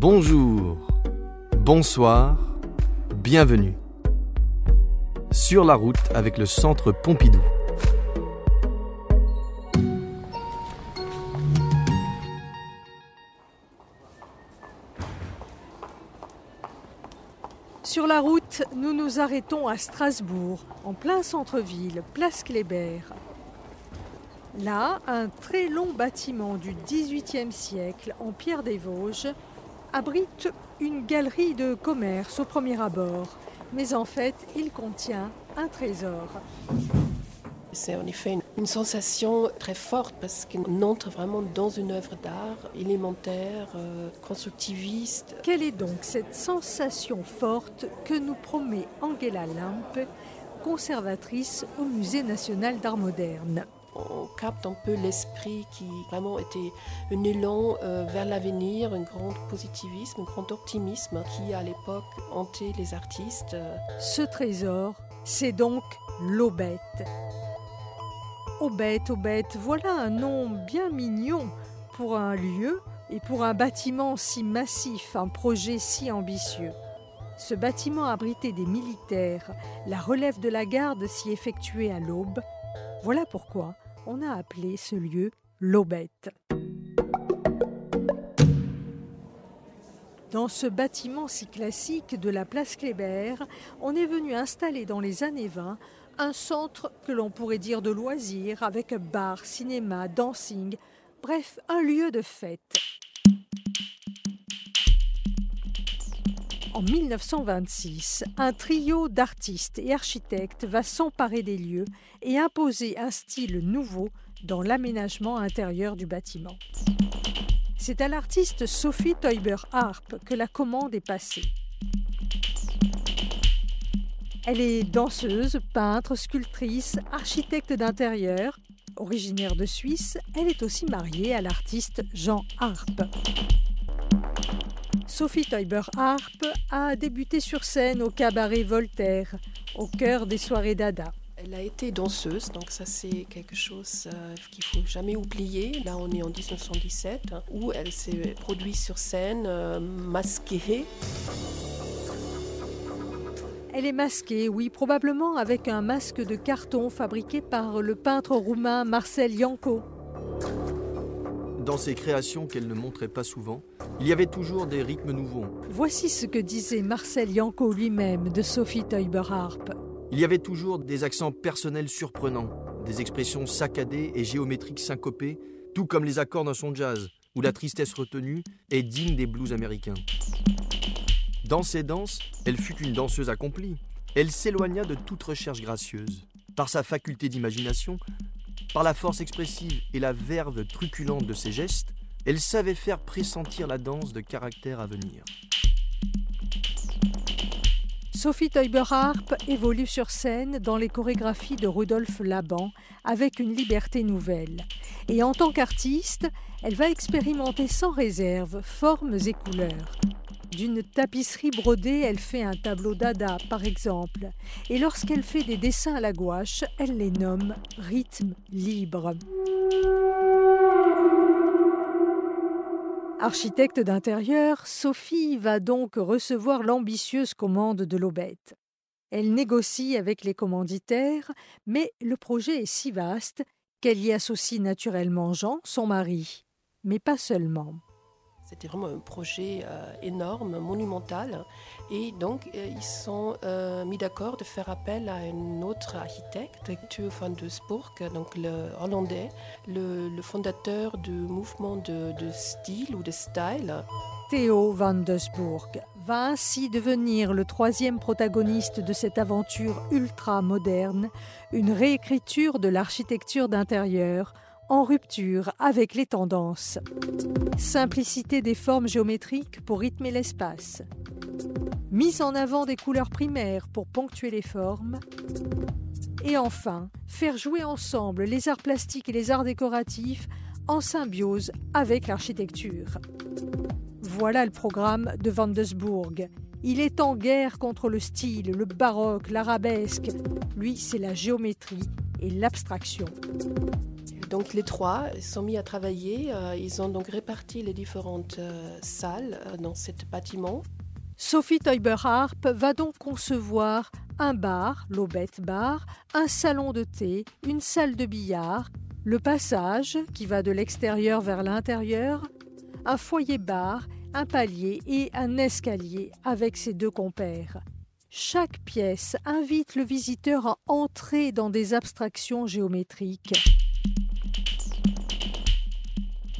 Bonjour, bonsoir, bienvenue. Sur la route avec le Centre Pompidou. Sur la route, nous nous arrêtons à Strasbourg, en plein centre-ville, place Kléber. Là, un très long bâtiment du XVIIIe siècle en pierre des Vosges abrite une galerie de commerce au premier abord, mais en fait, il contient un trésor. C'est en effet une sensation très forte parce qu'on entre vraiment dans une œuvre d'art élémentaire, euh, constructiviste. Quelle est donc cette sensation forte que nous promet Angela Lampe, conservatrice au Musée national d'art moderne? On capte un peu l'esprit qui vraiment était un élan euh, vers l'avenir, un grand positivisme, un grand optimisme qui à l'époque hantait les artistes. Ce trésor, c'est donc l'aubette. Aubette, Aubette, voilà un nom bien mignon pour un lieu et pour un bâtiment si massif, un projet si ambitieux. Ce bâtiment abritait des militaires, la relève de la garde s'y effectuait à l'aube. Voilà pourquoi on a appelé ce lieu l'Aubette. Dans ce bâtiment si classique de la place Kléber, on est venu installer dans les années 20 un centre que l'on pourrait dire de loisirs avec bar, cinéma, dancing, bref, un lieu de fête. En 1926, un trio d'artistes et architectes va s'emparer des lieux et imposer un style nouveau dans l'aménagement intérieur du bâtiment. C'est à l'artiste Sophie Teuber-Harp que la commande est passée. Elle est danseuse, peintre, sculptrice, architecte d'intérieur. Originaire de Suisse, elle est aussi mariée à l'artiste Jean Harp. Sophie Teuber-Harp a débuté sur scène au cabaret Voltaire, au cœur des soirées d'Ada. Elle a été danseuse, donc ça c'est quelque chose euh, qu'il faut jamais oublier. Là on est en 1917, où elle s'est produite sur scène, euh, masquée. Elle est masquée, oui, probablement avec un masque de carton fabriqué par le peintre roumain Marcel Yanko. Dans ses créations qu'elle ne montrait pas souvent, il y avait toujours des rythmes nouveaux. Voici ce que disait Marcel Yanko lui-même de Sophie Teuber-Harp. Il y avait toujours des accents personnels surprenants, des expressions saccadées et géométriques syncopées, tout comme les accords dans son jazz, où la tristesse retenue est digne des blues américains. Dans ses danses, elle fut une danseuse accomplie. Elle s'éloigna de toute recherche gracieuse. Par sa faculté d'imagination, par la force expressive et la verve truculente de ses gestes, elle savait faire pressentir la danse de caractère à venir. Sophie Teuber-Harp évolue sur scène dans les chorégraphies de Rudolf Laban avec une liberté nouvelle. Et en tant qu'artiste, elle va expérimenter sans réserve formes et couleurs. D'une tapisserie brodée, elle fait un tableau dada, par exemple. Et lorsqu'elle fait des dessins à la gouache, elle les nomme rythme libre. Architecte d'intérieur, Sophie va donc recevoir l'ambitieuse commande de l'Aubette. Elle négocie avec les commanditaires, mais le projet est si vaste qu'elle y associe naturellement Jean, son mari, mais pas seulement. C'était vraiment un projet euh, énorme, monumental. Et donc, euh, ils sont euh, mis d'accord de faire appel à un autre architecte, Theo van Dusburg, donc le hollandais, le, fondateur du mouvement de, de, style ou de style. Theo van Dusburg va ainsi devenir le troisième protagoniste de cette aventure ultra moderne, une réécriture de l'architecture d'intérieur en rupture avec les tendances. Simplicité des formes géométriques pour rythmer l'espace. Mise en avant des couleurs primaires pour ponctuer les formes. Et enfin, faire jouer ensemble les arts plastiques et les arts décoratifs en symbiose avec l'architecture. Voilà le programme de Van Il est en guerre contre le style, le baroque, l'arabesque. Lui, c'est la géométrie et l'abstraction Donc les trois sont mis à travailler. Ils ont donc réparti les différentes salles dans ce bâtiment. Sophie Teuber-Harp va donc concevoir un bar, l'Aubette Bar, un salon de thé, une salle de billard, le passage qui va de l'extérieur vers l'intérieur, un foyer bar, un palier et un escalier avec ses deux compères. Chaque pièce invite le visiteur à entrer dans des abstractions géométriques.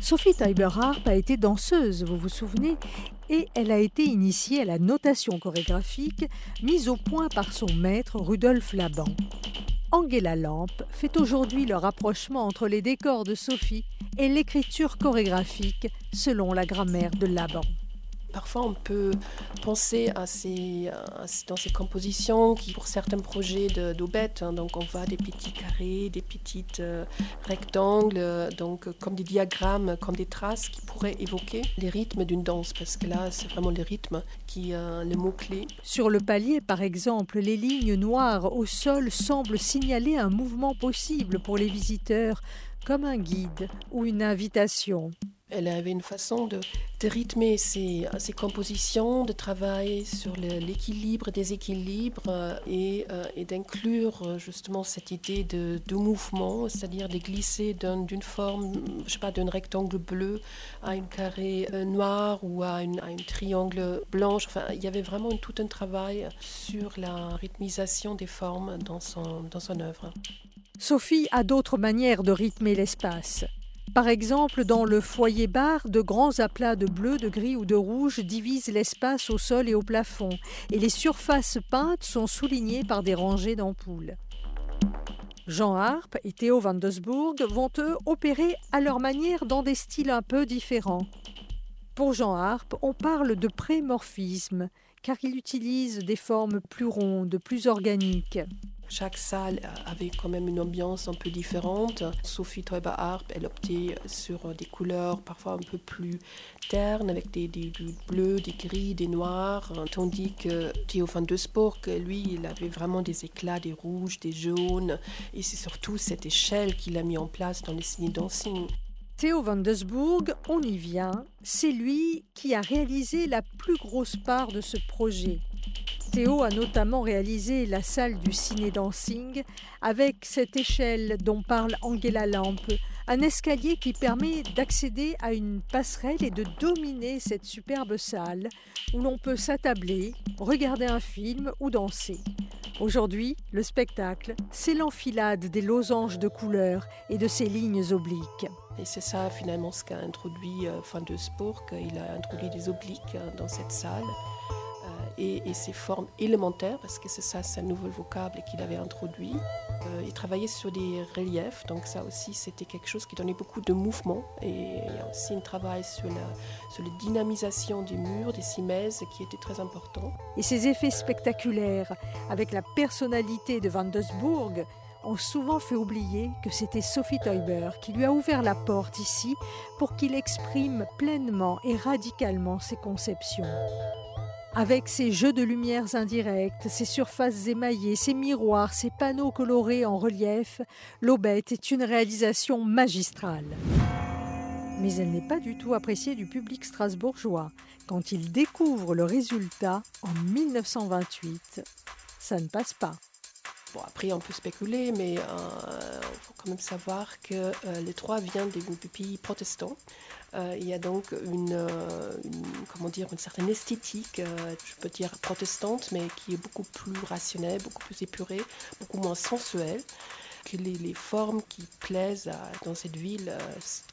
Sophie Teiber-Harp a été danseuse, vous vous souvenez, et elle a été initiée à la notation chorégraphique mise au point par son maître Rudolf Laban. Angela Lamp fait aujourd'hui le rapprochement entre les décors de Sophie et l'écriture chorégraphique selon la grammaire de Laban. Parfois, on peut penser dans ces compositions qui, pour certains projets d'Aubette, hein, donc on voit des petits carrés, des petits euh, rectangles, donc comme des diagrammes, comme des traces qui pourraient évoquer les rythmes d'une danse, parce que là, c'est vraiment le rythme qui est euh, le mot-clé. Sur le palier, par exemple, les lignes noires au sol semblent signaler un mouvement possible pour les visiteurs, comme un guide ou une invitation. Elle avait une façon de, rythmer ses, compositions, de travailler sur l'équilibre, des équilibres euh, et, euh, et d'inclure euh, justement cette idée de, mouvement, c'est-à-dire de glisser d'une forme, je sais pas, d'un rectangle bleu à une carré noir ou à une, triangle blanche. Enfin, il y avait vraiment tout un travail sur la rythmisation des formes dans son, dans son œuvre. Sophie a d'autres manières de rythmer l'espace. Par exemple, dans le foyer bar, de grands aplats de bleu, de gris ou de rouge divisent l'espace au sol et au plafond, et les surfaces peintes sont soulignées par des rangées d'ampoules. Jean Harp et Théo van vont eux opérer à leur manière dans des styles un peu différents. Pour Jean Harp, on parle de prémorphisme, car il utilise des formes plus rondes, plus organiques. Chaque salle avait quand même une ambiance un peu différente. Sophie Teuber Harp, elle optait sur des couleurs parfois un peu plus ternes, avec des, des, bleus, des gris, des noirs, tandis que Theo van de Spork, lui, il avait vraiment des éclats, des rouges, des jaunes, et c'est surtout cette échelle qu'il a mis en place dans les signes dancing. Theo van Desburg, on y vient, c'est lui qui a réalisé la plus grosse part de ce projet. Théo a notamment réalisé la salle du ciné-dancing avec cette échelle dont parle Angela Lampe, un escalier qui permet d'accéder à une passerelle et de dominer cette superbe salle où l'on peut s'attabler, regarder un film ou danser. Aujourd'hui, le spectacle, c'est l'enfilade des losanges de couleurs et de ses lignes obliques. Et c'est ça finalement ce qu'a introduit euh, Van de Spoor, qu'il a introduit des obliques euh, dans cette salle et, ses formes élémentaires, parce que c'est ça, c'est un nouveau vocable qu'il avait introduit. Euh, il travaillait sur des reliefs, donc ça aussi, c'était quelque chose qui donnait beaucoup de mouvement. Et il y a aussi un travail sur la, sur la dynamisation des murs, des cimaises, qui était très important. Et ces effets spectaculaires, avec la personnalité de Van Desburg, ont souvent fait oublier que c'était Sophie Teuber qui lui a ouvert la porte ici pour qu'il exprime pleinement et radicalement ses conceptions. Avec ses jeux de lumières indirectes, ses surfaces émaillées, ses miroirs, ses panneaux colorés en relief, l'aubette est une réalisation magistrale. Mais elle n'est pas du tout appréciée du public strasbourgeois. Quand il découvre le résultat en 1928, ça ne passe pas. Bon, après, on peut spéculer, mais il euh, faut quand même savoir que euh, les trois viennent des pays protestants. Euh, il y a donc une, comment dire, une certaine esthétique, je peux dire protestante, mais qui est beaucoup plus rationnelle, beaucoup plus épurée, beaucoup moins sensuelle que les, formes qui plaisent dans cette ville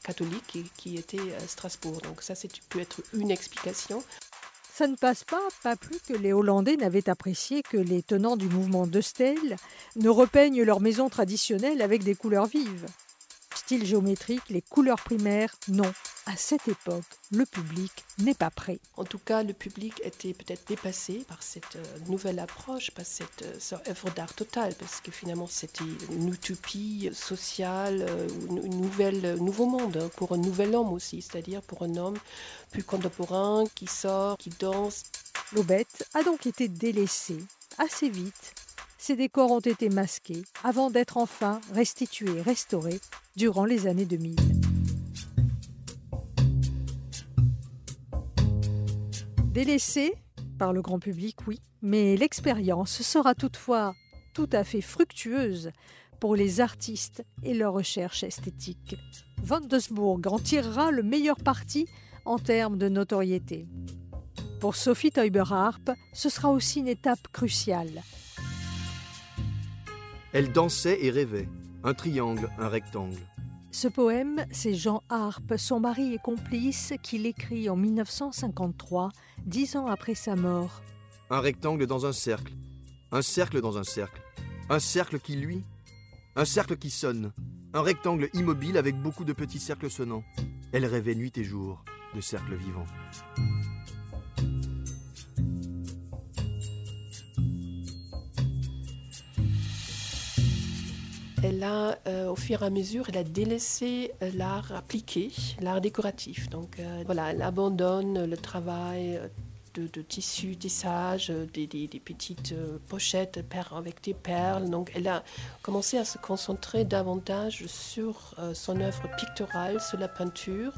catholique qui, était Strasbourg. Donc ça, c'est peut être une explication. Ça ne passe pas, pas plus que les Hollandais n'avaient apprécié que les tenants du mouvement de Stèle ne repeignent leurs maisons traditionnelles avec des couleurs vives style géométrique, les couleurs primaires, non. À cette époque, le public n'est pas prêt. En tout cas, le public était peut-être dépassé par cette euh, nouvelle approche, par cette, euh, œuvre d'art totale, parce que finalement, c'était une utopie sociale, euh, une nouvelle, nouveau monde hein, pour un nouvel homme aussi, c'est-à-dire pour un homme plus contemporain qui sort, qui danse. L'aubette a donc été délaissée assez vite ces décors ont été masqués avant d'être enfin restitués, restaurés durant les années 2000. Délaissés par le grand public, oui, mais l'expérience sera toutefois tout à fait fructueuse pour les artistes et leurs recherches esthétiques. Van en tirera le meilleur parti en termes de notoriété. Pour Sophie Teuber-Harp, ce sera aussi une étape cruciale. Elle dansait et rêvait. Un triangle, un rectangle. Ce poème, c'est Jean Harpe, son mari et complice, qui l'écrit en 1953, dix ans après sa mort. Un rectangle dans un cercle, un cercle dans un cercle, un cercle qui lui, un cercle qui sonne, un rectangle immobile avec beaucoup de petits cercles sonnants. Elle rêvait nuit et jour de cercles vivants. Elle a, euh, au fur et à mesure, elle a délaissé euh, l'art appliqué, l'art décoratif. Donc euh, voilà, elle abandonne le travail de, de tissu, tissage, des, des, petites pochettes avec des perles. Donc elle a commencé à se concentrer davantage sur son œuvre picturale, sur la peinture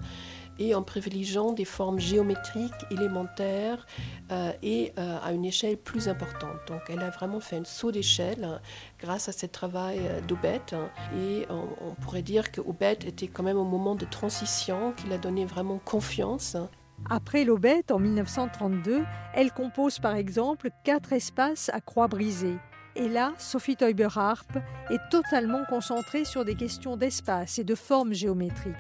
et en privilégiant des formes géométriques élémentaires euh, et euh, à une échelle plus importante. Donc elle a vraiment fait un saut d'échelle hein, grâce à ce travail euh, d'Aubette hein. et on, pourrait dire que était quand même au moment de transition, qu'il a donné vraiment confiance. Hein. Après l'Aubette, en 1932, elle compose par exemple quatre espaces à croix brisée. Et là, Sophie Teuber-Harp est totalement concentrée sur des questions d'espace et de formes géométriques.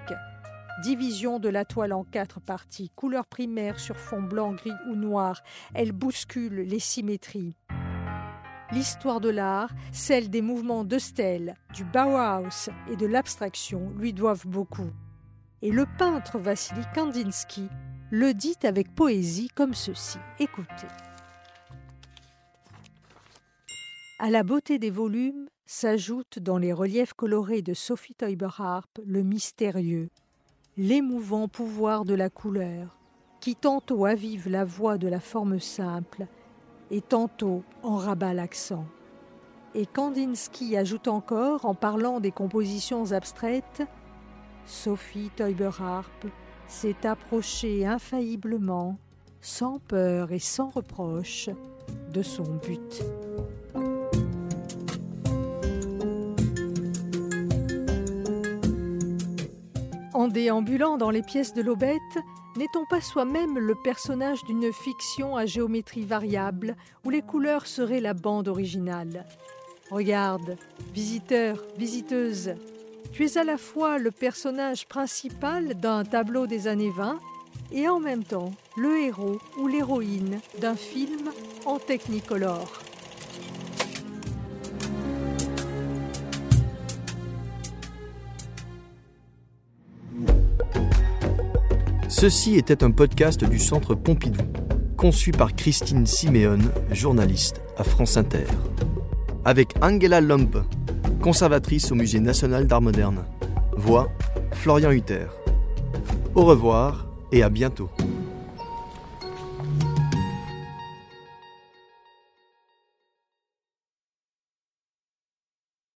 Division de la toile en quatre parties, couleur primaire sur fond blanc, gris ou noir, elle bouscule les symétries. L'histoire de l'art, celle des mouvements de du Bauhaus et de l'abstraction lui doivent beaucoup. Et le peintre Vassili Kandinsky le dit avec poésie comme ceci. Écoutez. À la beauté des volumes s'ajoute dans les reliefs colorés de Sophie Teuber-Harp le mystérieux, l'émouvant pouvoir de la couleur, qui tantôt avive la voix de la forme simple et tantôt en rabat l'accent. Et Kandinsky ajoute encore, en parlant des compositions abstraites, Sophie Teuber-Harp s'est approchée infailliblement, sans peur et sans reproche, de son but. Déambulant dans les pièces de l'Aubette, n'est-on pas soi-même le personnage d'une fiction à géométrie variable où les couleurs seraient la bande originale? Regarde, visiteur, visiteuse, tu es à la fois le personnage principal d'un tableau des années 20 et en même temps le héros ou l'héroïne d'un film en technicolor. Ceci était un podcast du Centre Pompidou, conçu par Christine Siméon, journaliste à France Inter. Avec Angela Lompe, conservatrice au Musée national d'art moderne. Voix Florian Hutter. Au revoir et à bientôt.